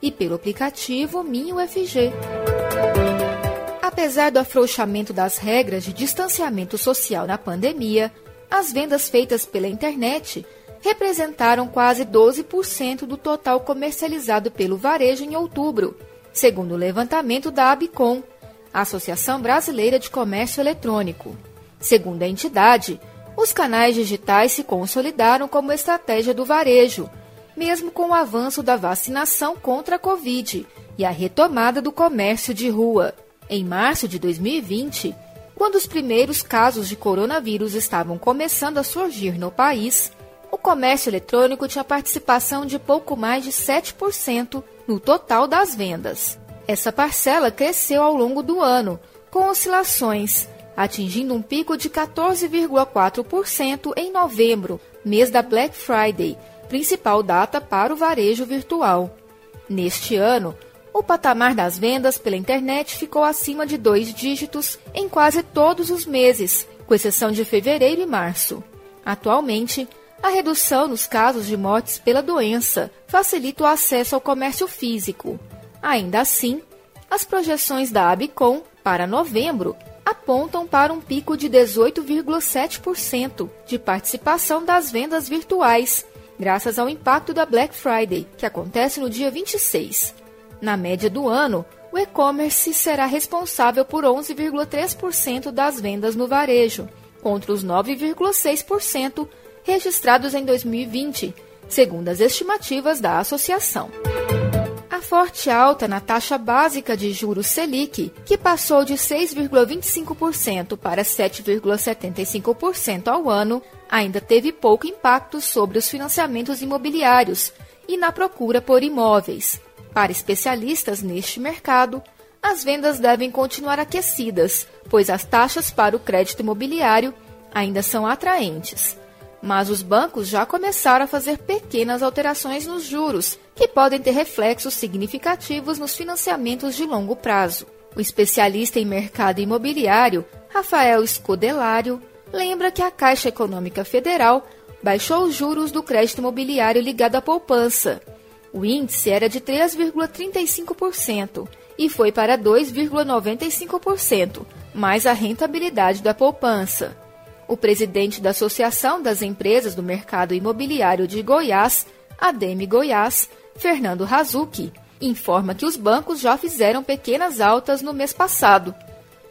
e pelo aplicativo MinUFG. Apesar do afrouxamento das regras de distanciamento social na pandemia, as vendas feitas pela internet representaram quase 12% do total comercializado pelo varejo em outubro, segundo o levantamento da Abicom, Associação Brasileira de Comércio Eletrônico. Segundo a entidade, os canais digitais se consolidaram como estratégia do varejo, mesmo com o avanço da vacinação contra a Covid e a retomada do comércio de rua. Em março de 2020, quando os primeiros casos de coronavírus estavam começando a surgir no país, o comércio eletrônico tinha participação de pouco mais de 7% no total das vendas. Essa parcela cresceu ao longo do ano, com oscilações, atingindo um pico de 14,4% em novembro, mês da Black Friday, principal data para o varejo virtual. Neste ano, o patamar das vendas pela internet ficou acima de dois dígitos em quase todos os meses, com exceção de fevereiro e março. Atualmente, a redução nos casos de mortes pela doença facilita o acesso ao comércio físico. Ainda assim, as projeções da Abicom para novembro apontam para um pico de 18,7% de participação das vendas virtuais, graças ao impacto da Black Friday, que acontece no dia 26. Na média do ano, o e-commerce será responsável por 11,3% das vendas no varejo, contra os 9,6% registrados em 2020, segundo as estimativas da associação. A forte alta na taxa básica de juros Selic, que passou de 6,25% para 7,75% ao ano, ainda teve pouco impacto sobre os financiamentos imobiliários e na procura por imóveis, para especialistas neste mercado, as vendas devem continuar aquecidas, pois as taxas para o crédito imobiliário ainda são atraentes. Mas os bancos já começaram a fazer pequenas alterações nos juros, que podem ter reflexos significativos nos financiamentos de longo prazo. O especialista em mercado imobiliário, Rafael Scodelário, lembra que a Caixa Econômica Federal baixou os juros do crédito imobiliário ligado à poupança o índice era de 3,35% e foi para 2,95%, mais a rentabilidade da poupança. O presidente da Associação das Empresas do Mercado Imobiliário de Goiás, ADEME Goiás, Fernando Razuki, informa que os bancos já fizeram pequenas altas no mês passado,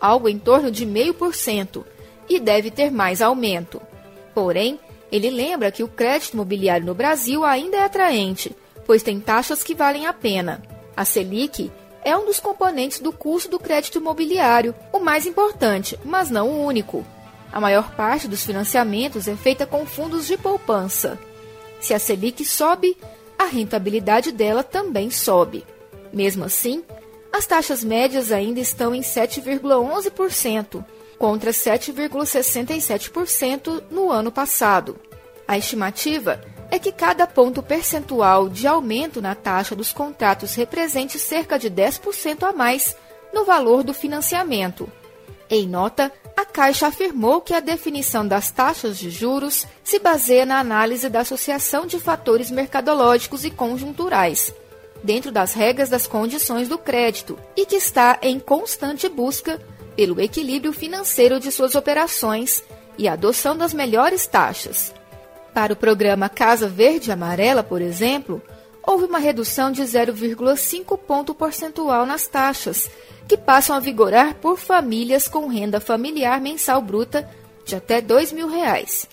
algo em torno de 0,5%, e deve ter mais aumento. Porém, ele lembra que o crédito imobiliário no Brasil ainda é atraente pois tem taxas que valem a pena. A Selic é um dos componentes do custo do crédito imobiliário, o mais importante, mas não o único. A maior parte dos financiamentos é feita com fundos de poupança. Se a Selic sobe, a rentabilidade dela também sobe. Mesmo assim, as taxas médias ainda estão em 7,11%, contra 7,67% no ano passado. A estimativa é que cada ponto percentual de aumento na taxa dos contratos represente cerca de 10% a mais no valor do financiamento. Em nota, a Caixa afirmou que a definição das taxas de juros se baseia na análise da associação de fatores mercadológicos e conjunturais, dentro das regras das condições do crédito, e que está em constante busca pelo equilíbrio financeiro de suas operações e adoção das melhores taxas. Para o programa Casa Verde Amarela, por exemplo, houve uma redução de 0,5 ponto percentual nas taxas, que passam a vigorar por famílias com renda familiar mensal bruta de até 2 mil reais.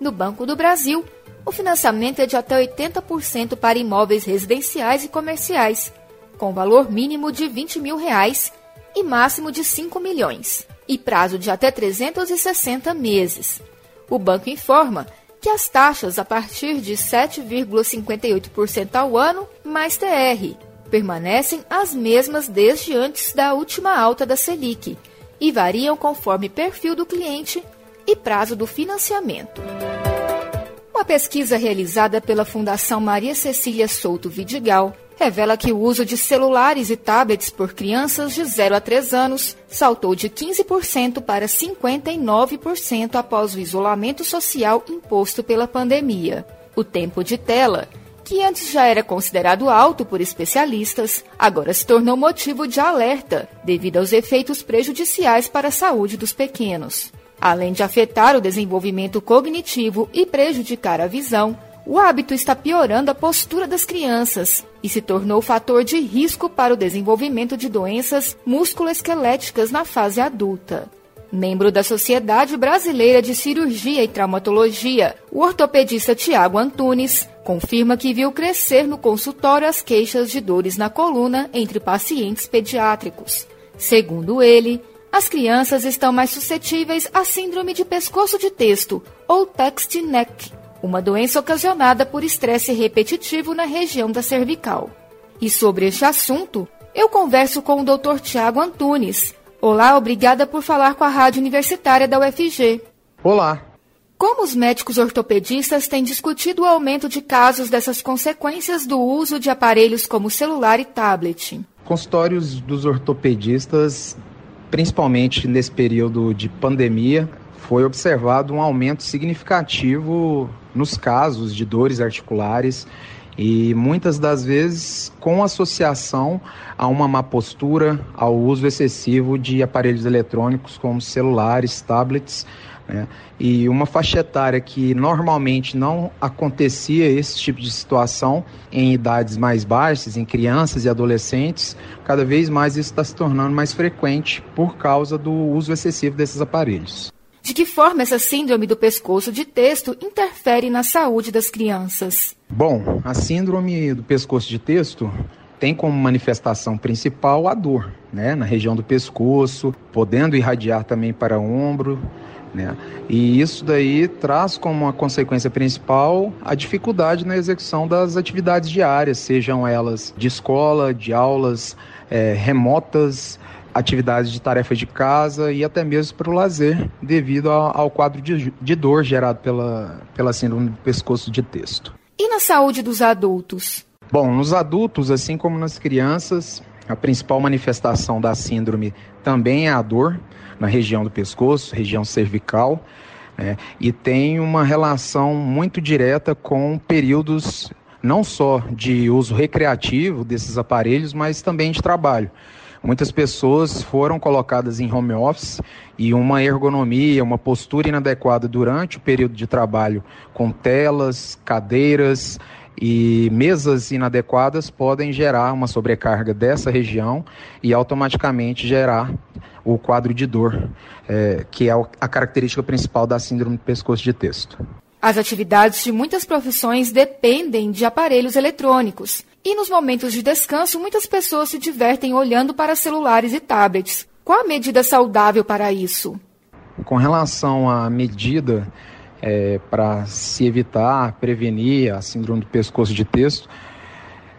No Banco do Brasil, o financiamento é de até 80% para imóveis residenciais e comerciais, com valor mínimo de 20 mil reais e máximo de R$ 5 milhões, e prazo de até 360 meses. O banco informa que as taxas a partir de 7,58% ao ano mais TR permanecem as mesmas desde antes da última alta da Selic e variam conforme perfil do cliente e prazo do financiamento. Uma pesquisa realizada pela Fundação Maria Cecília Souto Vidigal revela que o uso de celulares e tablets por crianças de 0 a 3 anos saltou de 15% para 59% após o isolamento social imposto pela pandemia. O tempo de tela, que antes já era considerado alto por especialistas, agora se tornou motivo de alerta devido aos efeitos prejudiciais para a saúde dos pequenos. Além de afetar o desenvolvimento cognitivo e prejudicar a visão, o hábito está piorando a postura das crianças e se tornou fator de risco para o desenvolvimento de doenças musculoesqueléticas na fase adulta. Membro da Sociedade Brasileira de Cirurgia e Traumatologia, o ortopedista Tiago Antunes confirma que viu crescer no consultório as queixas de dores na coluna entre pacientes pediátricos. Segundo ele, as crianças estão mais suscetíveis à síndrome de pescoço de texto, ou text neck, uma doença ocasionada por estresse repetitivo na região da cervical. E sobre este assunto, eu converso com o Dr. Tiago Antunes. Olá, obrigada por falar com a Rádio Universitária da UFG. Olá. Como os médicos ortopedistas têm discutido o aumento de casos dessas consequências do uso de aparelhos como celular e tablet? Consultórios dos ortopedistas principalmente nesse período de pandemia, foi observado um aumento significativo nos casos de dores articulares e muitas das vezes com associação a uma má postura, ao uso excessivo de aparelhos eletrônicos como celulares, tablets, né? E uma faixa etária que normalmente não acontecia esse tipo de situação em idades mais baixas, em crianças e adolescentes, cada vez mais isso está se tornando mais frequente por causa do uso excessivo desses aparelhos. De que forma essa síndrome do pescoço de texto interfere na saúde das crianças? Bom, a síndrome do pescoço de texto tem como manifestação principal a dor, né, na região do pescoço, podendo irradiar também para o ombro, né? E isso daí traz como uma consequência principal a dificuldade na execução das atividades diárias, sejam elas de escola, de aulas é, remotas, atividades de tarefas de casa e até mesmo para o lazer, devido ao, ao quadro de, de, dor gerado pela, pela síndrome do pescoço de texto. E na saúde dos adultos? Bom, nos adultos, assim como nas crianças, a principal manifestação da síndrome também é a dor na região do pescoço, região cervical, né? e tem uma relação muito direta com períodos não só de uso recreativo desses aparelhos, mas também de trabalho. Muitas pessoas foram colocadas em home office e uma ergonomia, uma postura inadequada durante o período de trabalho, com telas, cadeiras, e mesas inadequadas podem gerar uma sobrecarga dessa região e automaticamente gerar o quadro de dor, é, que é a característica principal da síndrome do pescoço de texto. As atividades de muitas profissões dependem de aparelhos eletrônicos. E nos momentos de descanso, muitas pessoas se divertem olhando para celulares e tablets. Qual a medida saudável para isso? Com relação à medida é, para se evitar, prevenir a síndrome do pescoço de texto.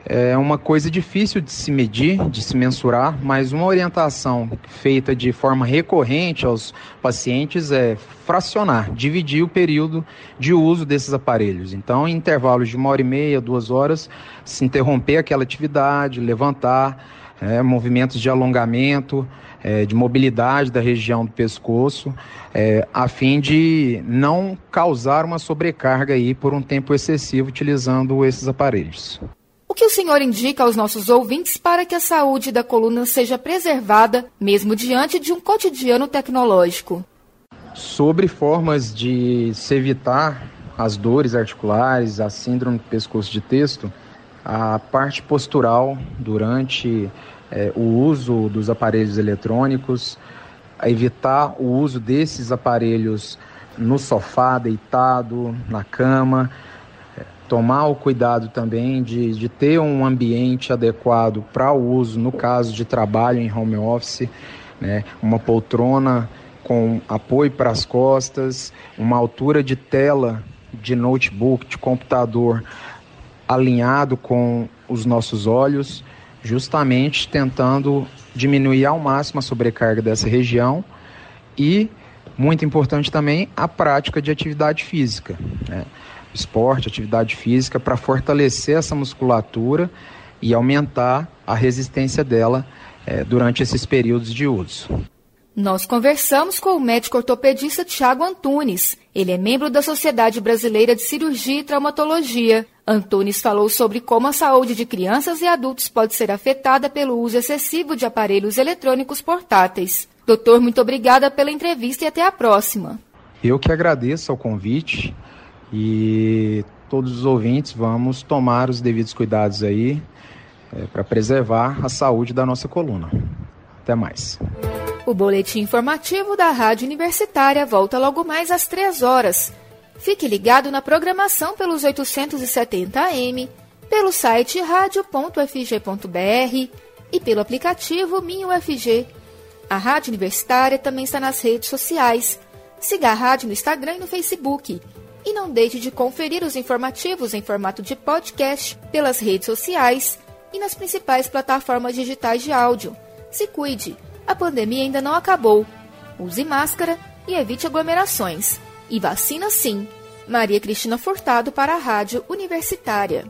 É uma coisa difícil de se medir, de se mensurar, mas uma orientação feita de forma recorrente aos pacientes é fracionar, dividir o período de uso desses aparelhos. Então, em intervalos de uma hora e meia, duas horas, se interromper aquela atividade, levantar, é, movimentos de alongamento, é, de mobilidade da região do pescoço, é, a fim de não causar uma sobrecarga aí por um tempo excessivo utilizando esses aparelhos. O que o senhor indica aos nossos ouvintes para que a saúde da coluna seja preservada, mesmo diante de um cotidiano tecnológico? Sobre formas de se evitar as dores articulares, a síndrome do pescoço de texto, a parte postural durante é, o uso dos aparelhos eletrônicos, evitar o uso desses aparelhos no sofá, deitado, na cama, tomar o cuidado também de, de ter um ambiente adequado para o uso no caso de trabalho em home office, né? uma poltrona com apoio para as costas, uma altura de tela de notebook, de computador alinhado com os nossos olhos justamente tentando diminuir ao máximo a sobrecarga dessa região e, muito importante também, a prática de atividade física. Né? Esporte, atividade física, para fortalecer essa musculatura e aumentar a resistência dela é, durante esses períodos de uso. Nós conversamos com o médico ortopedista Tiago Antunes. Ele é membro da Sociedade Brasileira de Cirurgia e Traumatologia. Antunes falou sobre como a saúde de crianças e adultos pode ser afetada pelo uso excessivo de aparelhos eletrônicos portáteis. Doutor, muito obrigada pela entrevista e até a próxima. Eu que agradeço ao convite e todos os ouvintes vamos tomar os devidos cuidados aí é, para preservar a saúde da nossa coluna. Até mais. O boletim informativo da Rádio Universitária volta logo mais às 3 horas. Fique ligado na programação pelos 870 AM, pelo site radio.fg.br e pelo aplicativo MinUFG. A Rádio Universitária também está nas redes sociais. Siga a rádio no Instagram e no Facebook. E não deixe de conferir os informativos em formato de podcast pelas redes sociais e nas principais plataformas digitais de áudio. Se cuide! a pandemia ainda não acabou. Use máscara e evite aglomerações. E vacina sim. Maria Cristina Furtado para a Rádio Universitária.